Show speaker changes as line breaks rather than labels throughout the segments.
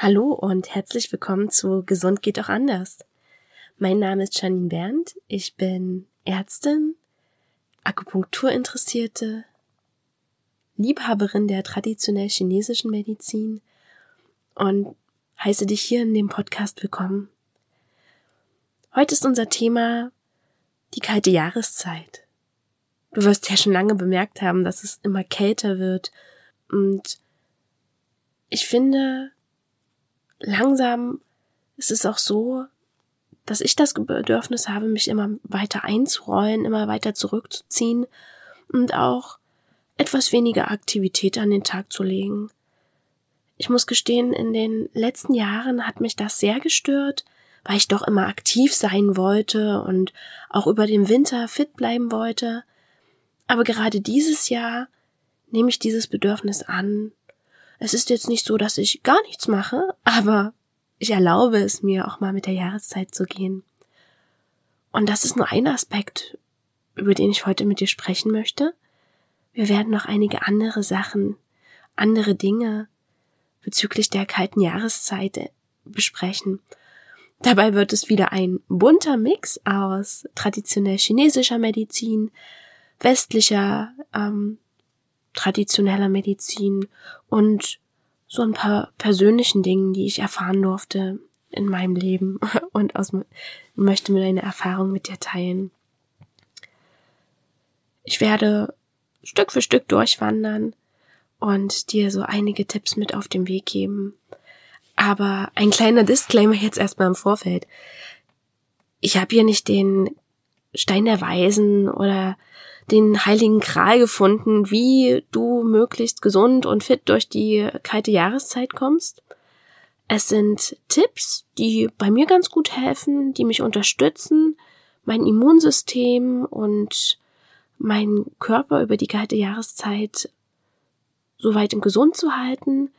Hallo und herzlich willkommen zu Gesund geht auch anders. Mein Name ist Janine Berndt, ich bin Ärztin, Akupunkturinteressierte, Liebhaberin der traditionell chinesischen Medizin und heiße dich hier in dem Podcast willkommen. Heute ist unser Thema die kalte Jahreszeit. Du wirst ja schon lange bemerkt haben, dass es immer kälter wird und ich finde, langsam ist es auch so, dass ich das Bedürfnis habe, mich immer weiter einzurollen, immer weiter zurückzuziehen und auch etwas weniger Aktivität an den Tag zu legen. Ich muss gestehen, in den letzten Jahren hat mich das sehr gestört, weil ich doch immer aktiv sein wollte und auch über den Winter fit bleiben wollte. Aber gerade dieses Jahr nehme ich dieses Bedürfnis an es ist jetzt nicht so, dass ich gar nichts mache, aber ich erlaube es mir auch mal mit der Jahreszeit zu gehen. Und das ist nur ein Aspekt, über den ich heute mit dir sprechen möchte. Wir werden noch einige andere Sachen, andere Dinge bezüglich der kalten Jahreszeit besprechen. Dabei wird es wieder ein bunter Mix aus traditionell chinesischer Medizin, westlicher ähm, traditioneller Medizin und so ein paar persönlichen Dingen, die ich erfahren durfte in meinem Leben und aus, möchte mir eine Erfahrung mit dir teilen. Ich werde Stück für Stück durchwandern und dir so einige Tipps mit auf den Weg geben. Aber ein kleiner Disclaimer jetzt erstmal im Vorfeld. Ich habe hier nicht den Stein der Weisen oder den heiligen Kral gefunden, wie du möglichst gesund und fit durch die kalte Jahreszeit kommst. Es sind Tipps, die bei mir ganz gut helfen, die mich unterstützen, mein Immunsystem und meinen Körper über die kalte Jahreszeit so weit im gesund zu halten.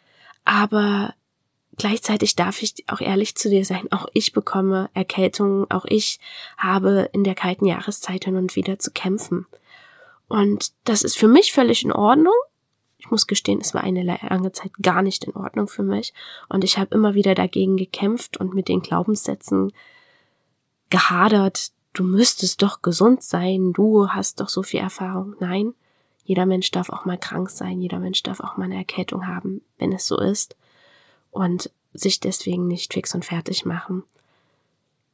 Aber gleichzeitig darf ich auch ehrlich zu dir sein, auch ich bekomme Erkältungen, auch ich habe in der kalten Jahreszeit hin und wieder zu kämpfen. Und das ist für mich völlig in Ordnung. Ich muss gestehen, es war eine lange Zeit gar nicht in Ordnung für mich. Und ich habe immer wieder dagegen gekämpft und mit den Glaubenssätzen gehadert. Du müsstest doch gesund sein, du hast doch so viel Erfahrung. Nein, jeder Mensch darf auch mal krank sein, jeder Mensch darf auch mal eine Erkältung haben, wenn es so ist. Und sich deswegen nicht fix und fertig machen.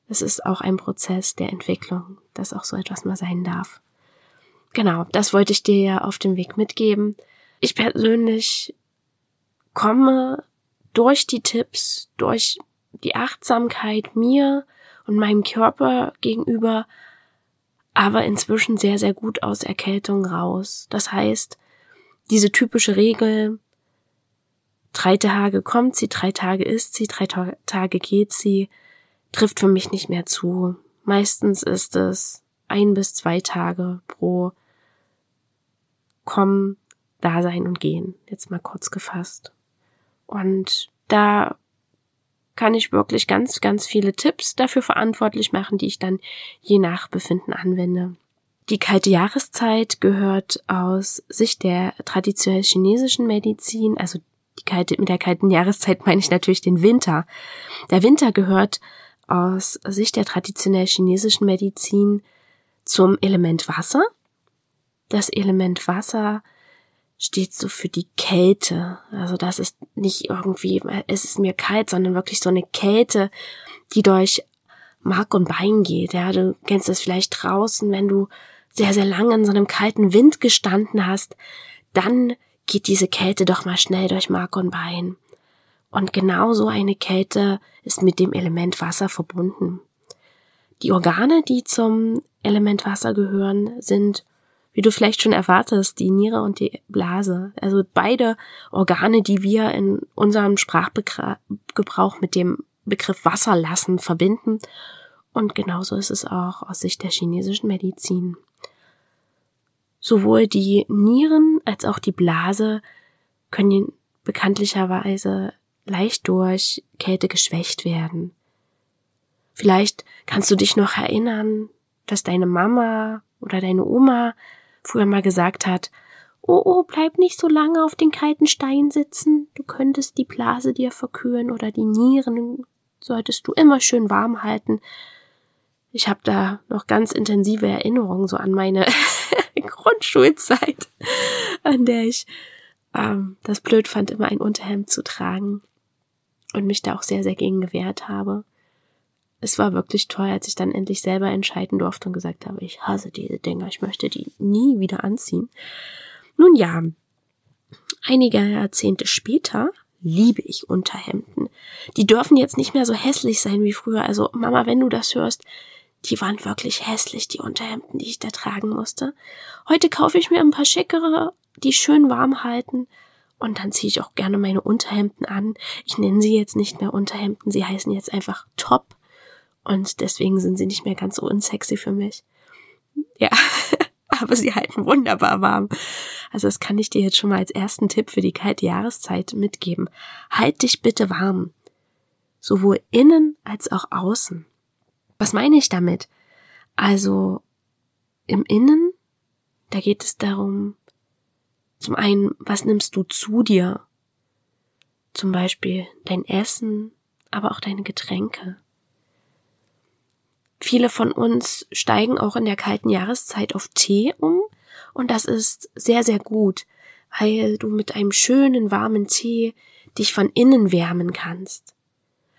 Es ist auch ein Prozess der Entwicklung, dass auch so etwas mal sein darf. Genau, das wollte ich dir ja auf dem Weg mitgeben. Ich persönlich komme durch die Tipps, durch die Achtsamkeit mir und meinem Körper gegenüber, aber inzwischen sehr, sehr gut aus Erkältung raus. Das heißt, diese typische Regel, drei Tage kommt sie, drei Tage ist sie, drei Tage geht sie, trifft für mich nicht mehr zu. Meistens ist es ein bis zwei Tage pro kommen, da sein und gehen. Jetzt mal kurz gefasst. Und da kann ich wirklich ganz, ganz viele Tipps dafür verantwortlich machen, die ich dann je nach Befinden anwende. Die kalte Jahreszeit gehört aus Sicht der traditionell chinesischen Medizin, also die kalte, mit der kalten Jahreszeit meine ich natürlich den Winter. Der Winter gehört aus Sicht der traditionell chinesischen Medizin zum Element Wasser das Element Wasser steht so für die Kälte. Also das ist nicht irgendwie, es ist mir kalt, sondern wirklich so eine Kälte, die durch Mark und Bein geht. Ja, du kennst das vielleicht draußen, wenn du sehr, sehr lange in so einem kalten Wind gestanden hast, dann geht diese Kälte doch mal schnell durch Mark und Bein. Und genau so eine Kälte ist mit dem Element Wasser verbunden. Die Organe, die zum Element Wasser gehören, sind wie du vielleicht schon erwartest, die Niere und die Blase. Also beide Organe, die wir in unserem Sprachgebrauch mit dem Begriff Wasser lassen verbinden. Und genauso ist es auch aus Sicht der chinesischen Medizin. Sowohl die Nieren als auch die Blase können bekanntlicherweise leicht durch Kälte geschwächt werden. Vielleicht kannst du dich noch erinnern, dass deine Mama oder deine Oma früher mal gesagt hat, Oh, oh, bleib nicht so lange auf den kalten Stein sitzen. Du könntest die Blase dir verkühlen oder die Nieren solltest du immer schön warm halten. Ich habe da noch ganz intensive Erinnerungen so an meine Grundschulzeit, an der ich ähm, das blöd fand, immer ein Unterhemd zu tragen und mich da auch sehr, sehr gegen gewehrt habe. Es war wirklich toll, als ich dann endlich selber entscheiden durfte und gesagt habe, ich hasse diese Dinger, ich möchte die nie wieder anziehen. Nun ja, einige Jahrzehnte später liebe ich Unterhemden. Die dürfen jetzt nicht mehr so hässlich sein wie früher. Also Mama, wenn du das hörst, die waren wirklich hässlich, die Unterhemden, die ich da tragen musste. Heute kaufe ich mir ein paar schickere, die schön warm halten. Und dann ziehe ich auch gerne meine Unterhemden an. Ich nenne sie jetzt nicht mehr Unterhemden, sie heißen jetzt einfach Top. Und deswegen sind sie nicht mehr ganz so unsexy für mich. Ja, aber sie halten wunderbar warm. Also das kann ich dir jetzt schon mal als ersten Tipp für die kalte Jahreszeit mitgeben. Halt dich bitte warm. Sowohl innen als auch außen. Was meine ich damit? Also im Innen, da geht es darum, zum einen, was nimmst du zu dir? Zum Beispiel dein Essen, aber auch deine Getränke. Viele von uns steigen auch in der kalten Jahreszeit auf Tee um und das ist sehr, sehr gut, weil du mit einem schönen warmen Tee dich von innen wärmen kannst.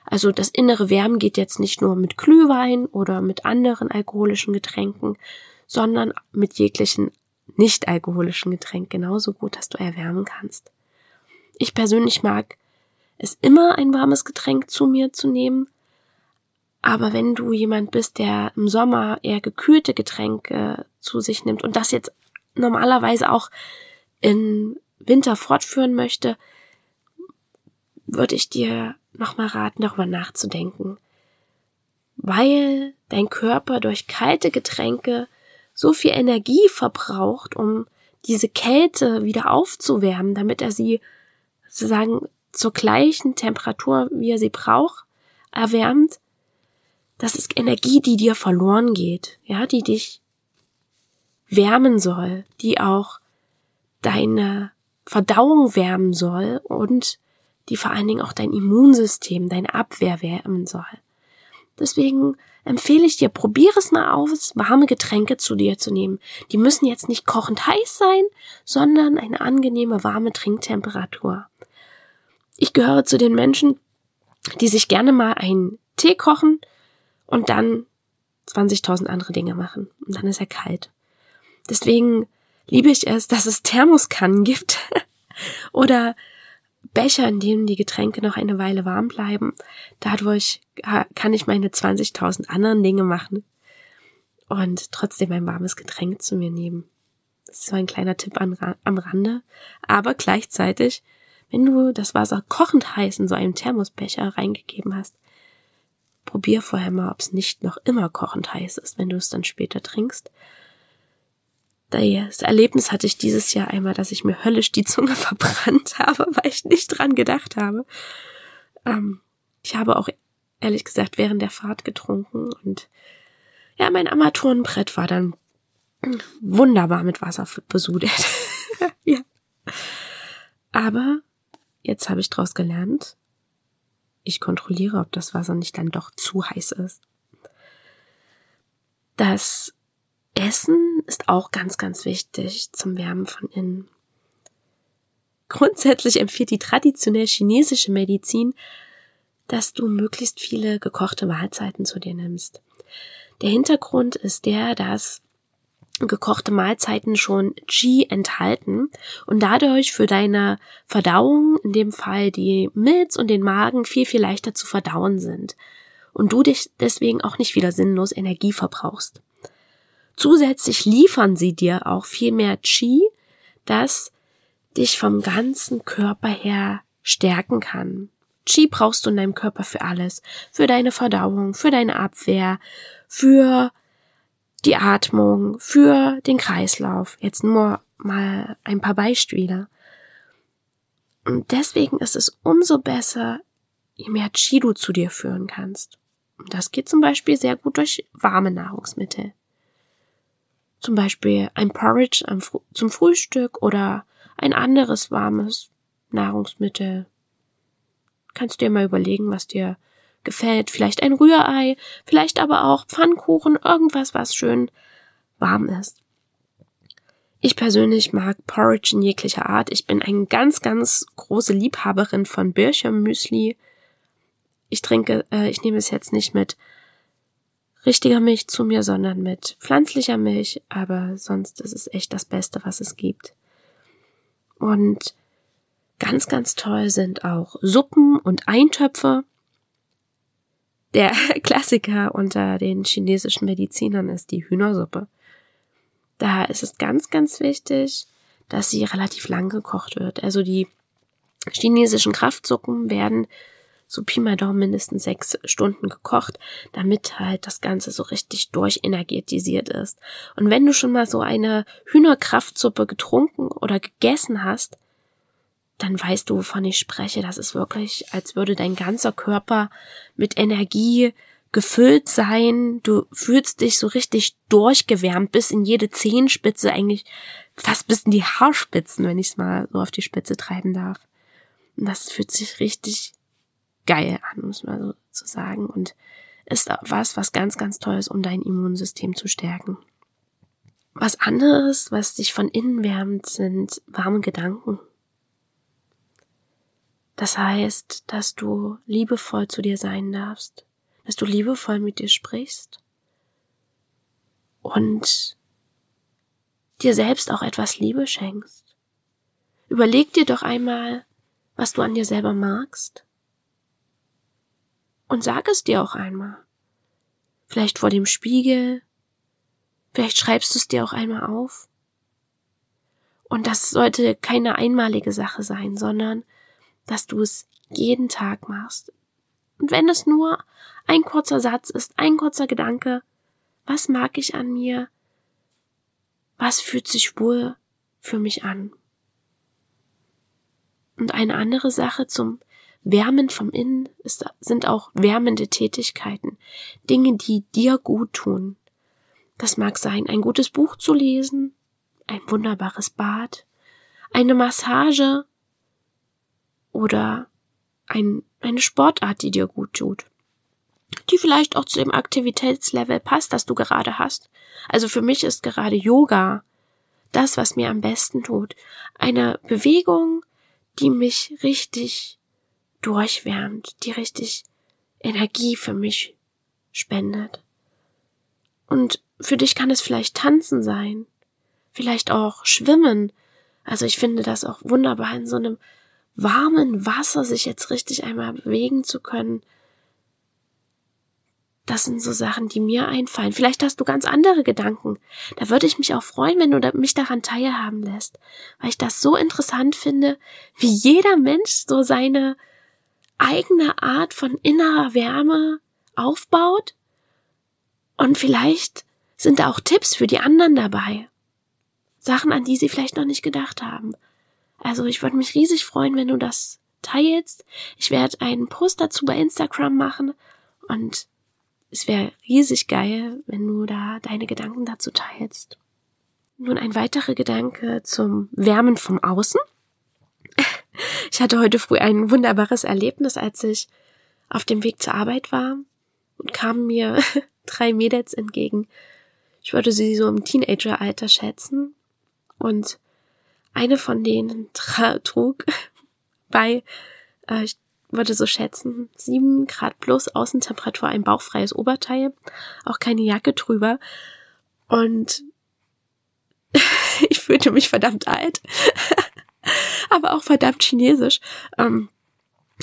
Also das innere Wärmen geht jetzt nicht nur mit Glühwein oder mit anderen alkoholischen Getränken, sondern mit jeglichen nicht alkoholischen Getränk genauso gut, dass du erwärmen kannst. Ich persönlich mag es immer ein warmes Getränk zu mir zu nehmen, aber wenn du jemand bist, der im Sommer eher gekühlte Getränke zu sich nimmt und das jetzt normalerweise auch in Winter fortführen möchte, würde ich dir nochmal raten, darüber nachzudenken. Weil dein Körper durch kalte Getränke so viel Energie verbraucht, um diese Kälte wieder aufzuwärmen, damit er sie sozusagen zur gleichen Temperatur, wie er sie braucht, erwärmt, das ist Energie, die dir verloren geht, ja, die dich wärmen soll, die auch deine Verdauung wärmen soll und die vor allen Dingen auch dein Immunsystem, deine Abwehr wärmen soll. Deswegen empfehle ich dir, probiere es mal aus, warme Getränke zu dir zu nehmen. Die müssen jetzt nicht kochend heiß sein, sondern eine angenehme warme Trinktemperatur. Ich gehöre zu den Menschen, die sich gerne mal einen Tee kochen und dann 20.000 andere Dinge machen. Und dann ist er kalt. Deswegen liebe ich es, dass es Thermoskannen gibt oder Becher, in denen die Getränke noch eine Weile warm bleiben. Dadurch kann ich meine 20.000 anderen Dinge machen und trotzdem ein warmes Getränk zu mir nehmen. Das ist so ein kleiner Tipp am Rande. Aber gleichzeitig, wenn du das Wasser kochend heiß in so einem Thermosbecher reingegeben hast, probier vorher mal, ob es nicht noch immer kochend heiß ist, wenn du es dann später trinkst. Das Erlebnis hatte ich dieses Jahr einmal, dass ich mir höllisch die Zunge verbrannt habe, weil ich nicht dran gedacht habe. Ähm, ich habe auch ehrlich gesagt während der Fahrt getrunken und ja, mein Armaturenbrett war dann wunderbar mit Wasser besudelt. ja. Aber jetzt habe ich daraus gelernt, ich kontrolliere, ob das Wasser nicht dann doch zu heiß ist. Das Essen ist auch ganz, ganz wichtig zum Wärmen von innen. Grundsätzlich empfiehlt die traditionell chinesische Medizin, dass du möglichst viele gekochte Mahlzeiten zu dir nimmst. Der Hintergrund ist der, dass gekochte Mahlzeiten schon Qi enthalten und dadurch für deine Verdauung, in dem Fall die Milz und den Magen, viel, viel leichter zu verdauen sind und du dich deswegen auch nicht wieder sinnlos Energie verbrauchst. Zusätzlich liefern sie dir auch viel mehr Qi, das dich vom ganzen Körper her stärken kann. Qi brauchst du in deinem Körper für alles. Für deine Verdauung, für deine Abwehr, für die Atmung, für den Kreislauf. Jetzt nur mal ein paar Beispiele. Und deswegen ist es umso besser, je mehr Qi du zu dir führen kannst. Und das geht zum Beispiel sehr gut durch warme Nahrungsmittel. Zum Beispiel ein Porridge zum Frühstück oder ein anderes warmes Nahrungsmittel. Kannst dir mal überlegen, was dir gefällt. Vielleicht ein Rührei, vielleicht aber auch Pfannkuchen, irgendwas, was schön warm ist. Ich persönlich mag Porridge in jeglicher Art. Ich bin eine ganz, ganz große Liebhaberin von Birchermüsli. Ich trinke, äh, ich nehme es jetzt nicht mit richtiger Milch zu mir, sondern mit pflanzlicher Milch, aber sonst ist es echt das Beste, was es gibt. Und ganz, ganz toll sind auch Suppen und Eintöpfe. Der Klassiker unter den chinesischen Medizinern ist die Hühnersuppe. Da ist es ganz, ganz wichtig, dass sie relativ lang gekocht wird. Also die chinesischen Kraftsuppen werden so Pi mal Daumen mindestens sechs Stunden gekocht, damit halt das Ganze so richtig durchenergetisiert ist. Und wenn du schon mal so eine Hühnerkraftsuppe getrunken oder gegessen hast, dann weißt du, wovon ich spreche. Das ist wirklich, als würde dein ganzer Körper mit Energie gefüllt sein. Du fühlst dich so richtig durchgewärmt bis in jede Zehenspitze, eigentlich fast bis in die Haarspitzen, wenn ich es mal so auf die Spitze treiben darf. Und das fühlt sich richtig geil an, muss man so zu sagen. Und ist was, was ganz, ganz toll ist, um dein Immunsystem zu stärken. Was anderes, was dich von innen wärmt, sind warme Gedanken. Das heißt, dass du liebevoll zu dir sein darfst, dass du liebevoll mit dir sprichst und dir selbst auch etwas Liebe schenkst. Überleg dir doch einmal, was du an dir selber magst und sag es dir auch einmal. Vielleicht vor dem Spiegel. Vielleicht schreibst du es dir auch einmal auf. Und das sollte keine einmalige Sache sein, sondern dass du es jeden Tag machst. Und wenn es nur ein kurzer Satz ist, ein kurzer Gedanke, was mag ich an mir? Was fühlt sich wohl für mich an? Und eine andere Sache zum Wärmen vom Innen ist, sind auch wärmende Tätigkeiten, Dinge, die dir gut tun. Das mag sein, ein gutes Buch zu lesen, ein wunderbares Bad, eine Massage oder ein, eine Sportart, die dir gut tut, die vielleicht auch zu dem Aktivitätslevel passt, das du gerade hast. Also für mich ist gerade Yoga das, was mir am besten tut. Eine Bewegung, die mich richtig durchwärmt, die richtig Energie für mich spendet. Und für dich kann es vielleicht tanzen sein, vielleicht auch schwimmen. Also ich finde das auch wunderbar, in so einem warmen Wasser sich jetzt richtig einmal bewegen zu können. Das sind so Sachen, die mir einfallen. Vielleicht hast du ganz andere Gedanken. Da würde ich mich auch freuen, wenn du mich daran teilhaben lässt, weil ich das so interessant finde, wie jeder Mensch so seine eigene Art von innerer Wärme aufbaut. Und vielleicht sind da auch Tipps für die anderen dabei. Sachen, an die sie vielleicht noch nicht gedacht haben. Also ich würde mich riesig freuen, wenn du das teilst. Ich werde einen Post dazu bei Instagram machen und es wäre riesig geil, wenn du da deine Gedanken dazu teilst. Nun ein weiterer Gedanke zum Wärmen vom Außen. Ich hatte heute früh ein wunderbares Erlebnis, als ich auf dem Weg zur Arbeit war und kamen mir drei Mädels entgegen. Ich würde sie so im Teenageralter schätzen und eine von denen trug bei, äh, ich würde so schätzen, sieben Grad plus Außentemperatur, ein bauchfreies Oberteil, auch keine Jacke drüber und ich fühlte mich verdammt alt aber auch verdammt chinesisch. Ähm,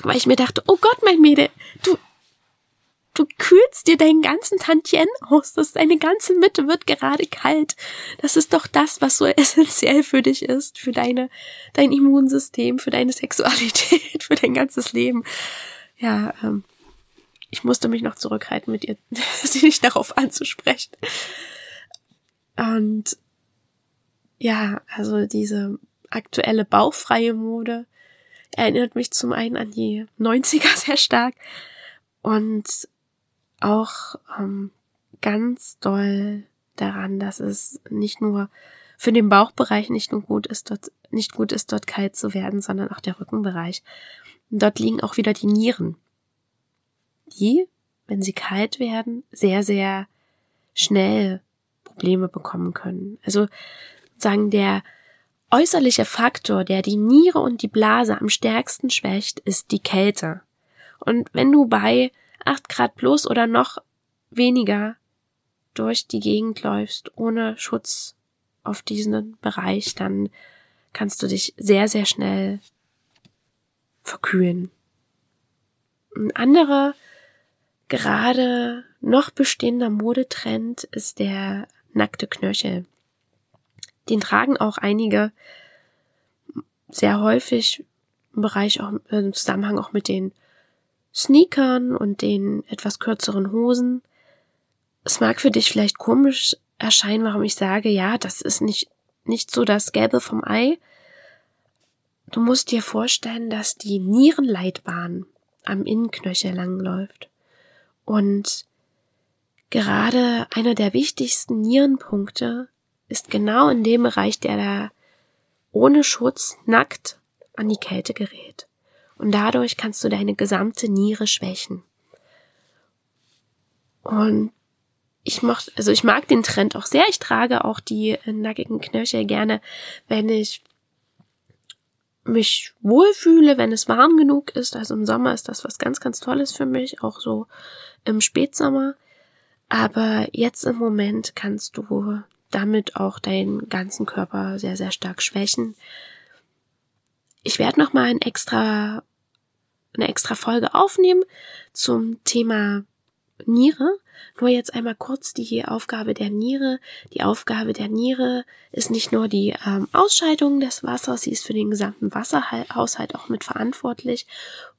weil ich mir dachte, oh Gott, mein Mädel, du, du kühlst dir deinen ganzen Tantien aus. Das deine ganze Mitte wird gerade kalt. Das ist doch das, was so essentiell für dich ist, für deine, dein Immunsystem, für deine Sexualität, für dein ganzes Leben. Ja, ähm, ich musste mich noch zurückhalten, mit ihr, sie nicht darauf anzusprechen. Und ja, also diese aktuelle bauchfreie Mode erinnert mich zum einen an die 90er sehr stark und auch ähm, ganz doll daran, dass es nicht nur für den Bauchbereich nicht nur gut ist, dort, nicht gut ist, dort kalt zu werden, sondern auch der Rückenbereich. Dort liegen auch wieder die Nieren, die, wenn sie kalt werden, sehr, sehr schnell Probleme bekommen können. Also sagen der äußerliche Faktor, der die Niere und die Blase am stärksten schwächt, ist die Kälte. Und wenn du bei 8 Grad plus oder noch weniger durch die Gegend läufst, ohne Schutz auf diesen Bereich, dann kannst du dich sehr, sehr schnell verkühlen. Ein anderer, gerade noch bestehender Modetrend ist der nackte Knöchel. Den tragen auch einige sehr häufig im Bereich auch im Zusammenhang auch mit den Sneakern und den etwas kürzeren Hosen. Es mag für dich vielleicht komisch erscheinen, warum ich sage, ja, das ist nicht, nicht so das Gelbe vom Ei. Du musst dir vorstellen, dass die Nierenleitbahn am Innenknöchel langläuft. Und gerade einer der wichtigsten Nierenpunkte ist genau in dem Bereich, der da ohne Schutz nackt an die Kälte gerät. Und dadurch kannst du deine gesamte Niere schwächen. Und ich mochte, also ich mag den Trend auch sehr. Ich trage auch die nackigen Knöchel gerne, wenn ich mich wohlfühle, wenn es warm genug ist. Also im Sommer ist das was ganz, ganz Tolles für mich, auch so im Spätsommer. Aber jetzt im Moment kannst du damit auch deinen ganzen Körper sehr, sehr stark schwächen. Ich werde noch mal ein extra, eine extra Folge aufnehmen zum Thema Niere. Nur jetzt einmal kurz die Aufgabe der Niere. Die Aufgabe der Niere ist nicht nur die ähm, Ausscheidung des Wassers, sie ist für den gesamten Wasserhaushalt auch mit verantwortlich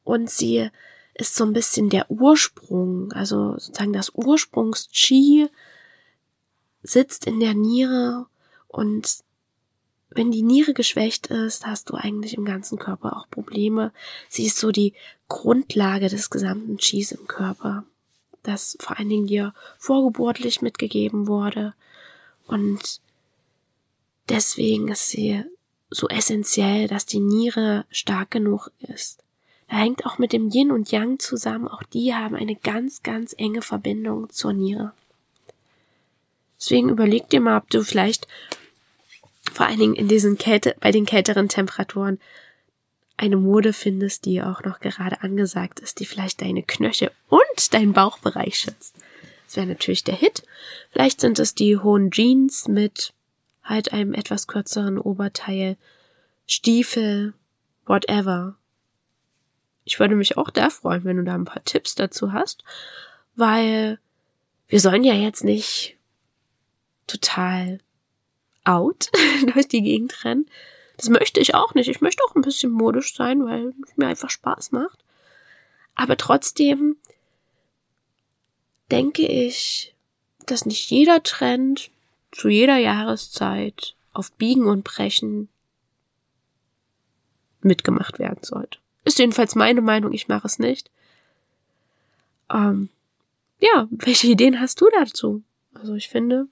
und sie ist so ein bisschen der Ursprung, also sozusagen das Ursprungs-Chi sitzt in der Niere und wenn die Niere geschwächt ist, hast du eigentlich im ganzen Körper auch Probleme. Sie ist so die Grundlage des gesamten Chis im Körper das vor allen Dingen dir vorgeburtlich mitgegeben wurde. Und deswegen ist sie so essentiell, dass die Niere stark genug ist. Da hängt auch mit dem Yin und Yang zusammen. Auch die haben eine ganz, ganz enge Verbindung zur Niere. Deswegen überleg dir mal, ob du vielleicht vor allen Dingen in diesen Kälte, bei den kälteren Temperaturen eine Mode findest, die auch noch gerade angesagt ist, die vielleicht deine Knöchel und deinen Bauchbereich schützt. Das wäre natürlich der Hit. Vielleicht sind es die hohen Jeans mit halt einem etwas kürzeren Oberteil, Stiefel, whatever. Ich würde mich auch da freuen, wenn du da ein paar Tipps dazu hast, weil wir sollen ja jetzt nicht total out durch die Gegend rennen, das möchte ich auch nicht. Ich möchte auch ein bisschen modisch sein, weil es mir einfach Spaß macht. Aber trotzdem denke ich, dass nicht jeder Trend zu jeder Jahreszeit auf Biegen und Brechen mitgemacht werden sollte. Ist jedenfalls meine Meinung, ich mache es nicht. Ähm, ja, welche Ideen hast du dazu? Also ich finde,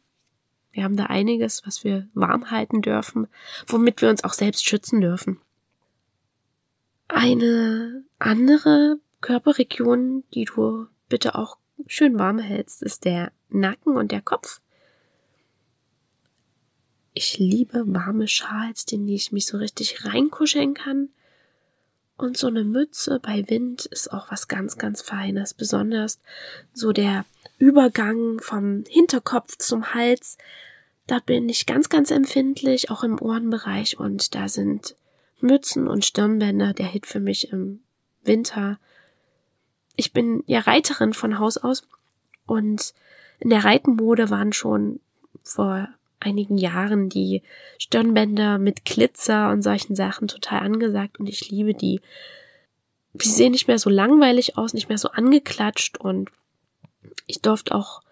wir haben da einiges, was wir warm halten dürfen, womit wir uns auch selbst schützen dürfen. Eine andere Körperregion, die du bitte auch schön warm hältst, ist der Nacken und der Kopf. Ich liebe warme Schals, in die ich mich so richtig reinkuscheln kann. Und so eine Mütze bei Wind ist auch was ganz, ganz Feines. Besonders so der Übergang vom Hinterkopf zum Hals, da bin ich ganz, ganz empfindlich, auch im Ohrenbereich und da sind Mützen und Stirnbänder der Hit für mich im Winter. Ich bin ja Reiterin von Haus aus und in der Reitenmode waren schon vor einigen Jahren die Stirnbänder mit Glitzer und solchen Sachen total angesagt und ich liebe die. Sie sehen nicht mehr so langweilig aus, nicht mehr so angeklatscht und ich durfte auch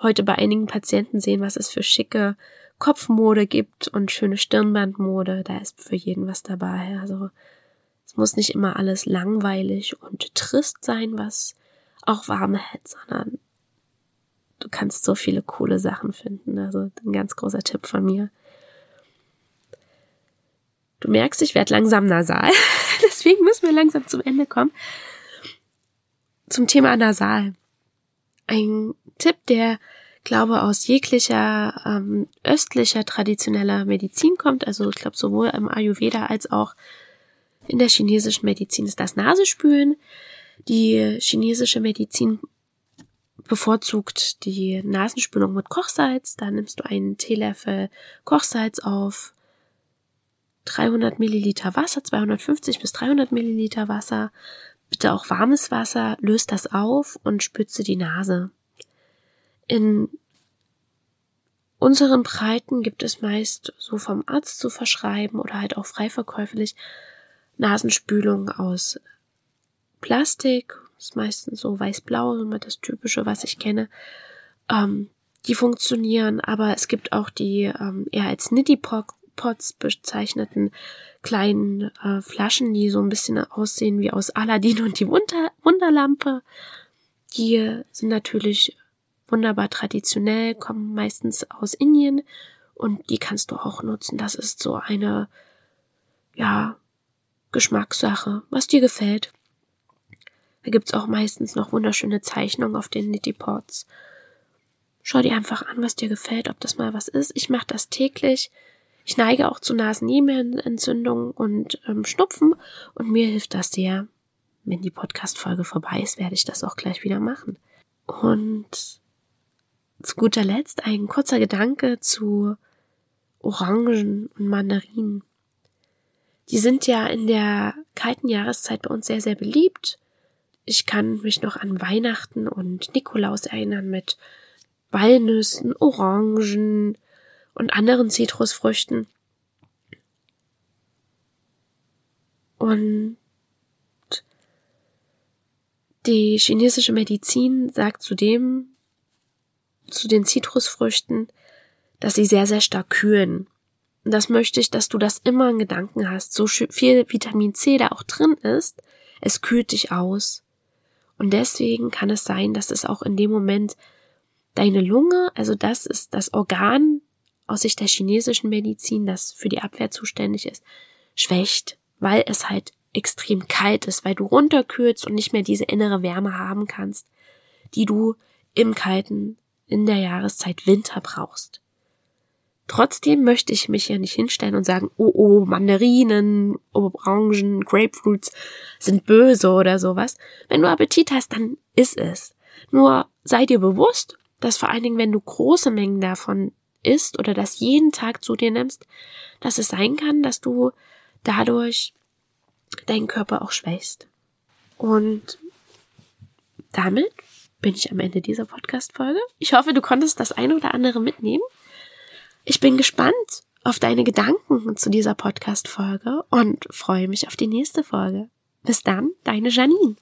heute bei einigen Patienten sehen, was es für schicke Kopfmode gibt und schöne Stirnbandmode. Da ist für jeden was dabei. Also es muss nicht immer alles langweilig und trist sein, was auch warme hält, sondern du kannst so viele coole Sachen finden. Also ein ganz großer Tipp von mir. Du merkst, ich werde langsam nasal. Deswegen müssen wir langsam zum Ende kommen. Zum Thema Nasal. Ein Tipp, der, glaube aus jeglicher ähm, östlicher traditioneller Medizin kommt. Also ich glaube sowohl im Ayurveda als auch in der chinesischen Medizin ist das Nasespülen. Die chinesische Medizin bevorzugt die Nasenspülung mit Kochsalz. Da nimmst du einen Teelöffel Kochsalz auf 300 Milliliter Wasser, 250 bis 300 Milliliter Wasser, bitte auch warmes Wasser, löst das auf und spütze die Nase. In unseren Breiten gibt es meist so vom Arzt zu verschreiben oder halt auch frei verkäuflich Nasenspülung aus Plastik, ist meistens so weiß-blau, immer das typische, was ich kenne. Ähm, die funktionieren, aber es gibt auch die ähm, eher als Nitty-Pots bezeichneten kleinen äh, Flaschen, die so ein bisschen aussehen wie aus Aladdin und die Wunder Wunderlampe. Die sind natürlich wunderbar traditionell, kommen meistens aus Indien und die kannst du auch nutzen. Das ist so eine, ja, Geschmackssache, was dir gefällt. Da gibt's auch meistens noch wunderschöne Zeichnungen auf den Nitty-Pots. Schau dir einfach an, was dir gefällt, ob das mal was ist. Ich mache das täglich. Ich neige auch zu Nasennebenentzündungen und ähm, Schnupfen und mir hilft das sehr. Wenn die Podcast-Folge vorbei ist, werde ich das auch gleich wieder machen. Und zu guter Letzt ein kurzer Gedanke zu Orangen und Mandarinen. Die sind ja in der kalten Jahreszeit bei uns sehr, sehr beliebt. Ich kann mich noch an Weihnachten und Nikolaus erinnern mit Walnüssen, Orangen, und anderen Zitrusfrüchten. Und die chinesische Medizin sagt zudem zu den Zitrusfrüchten, dass sie sehr, sehr stark kühlen. Und das möchte ich, dass du das immer in Gedanken hast. So viel Vitamin C da auch drin ist, es kühlt dich aus. Und deswegen kann es sein, dass es auch in dem Moment deine Lunge, also das ist das Organ, aus Sicht der chinesischen Medizin, das für die Abwehr zuständig ist, schwächt, weil es halt extrem kalt ist, weil du runterkühlst und nicht mehr diese innere Wärme haben kannst, die du im kalten, in der Jahreszeit Winter brauchst. Trotzdem möchte ich mich ja nicht hinstellen und sagen, oh oh, Mandarinen, Orangen, Grapefruits sind böse oder sowas. Wenn du Appetit hast, dann ist es. Nur sei dir bewusst, dass vor allen Dingen, wenn du große Mengen davon isst oder das jeden Tag zu dir nimmst, dass es sein kann, dass du dadurch deinen Körper auch schwächst. Und damit bin ich am Ende dieser Podcast-Folge. Ich hoffe, du konntest das eine oder andere mitnehmen. Ich bin gespannt auf deine Gedanken zu dieser Podcast-Folge und freue mich auf die nächste Folge. Bis dann, deine Janine.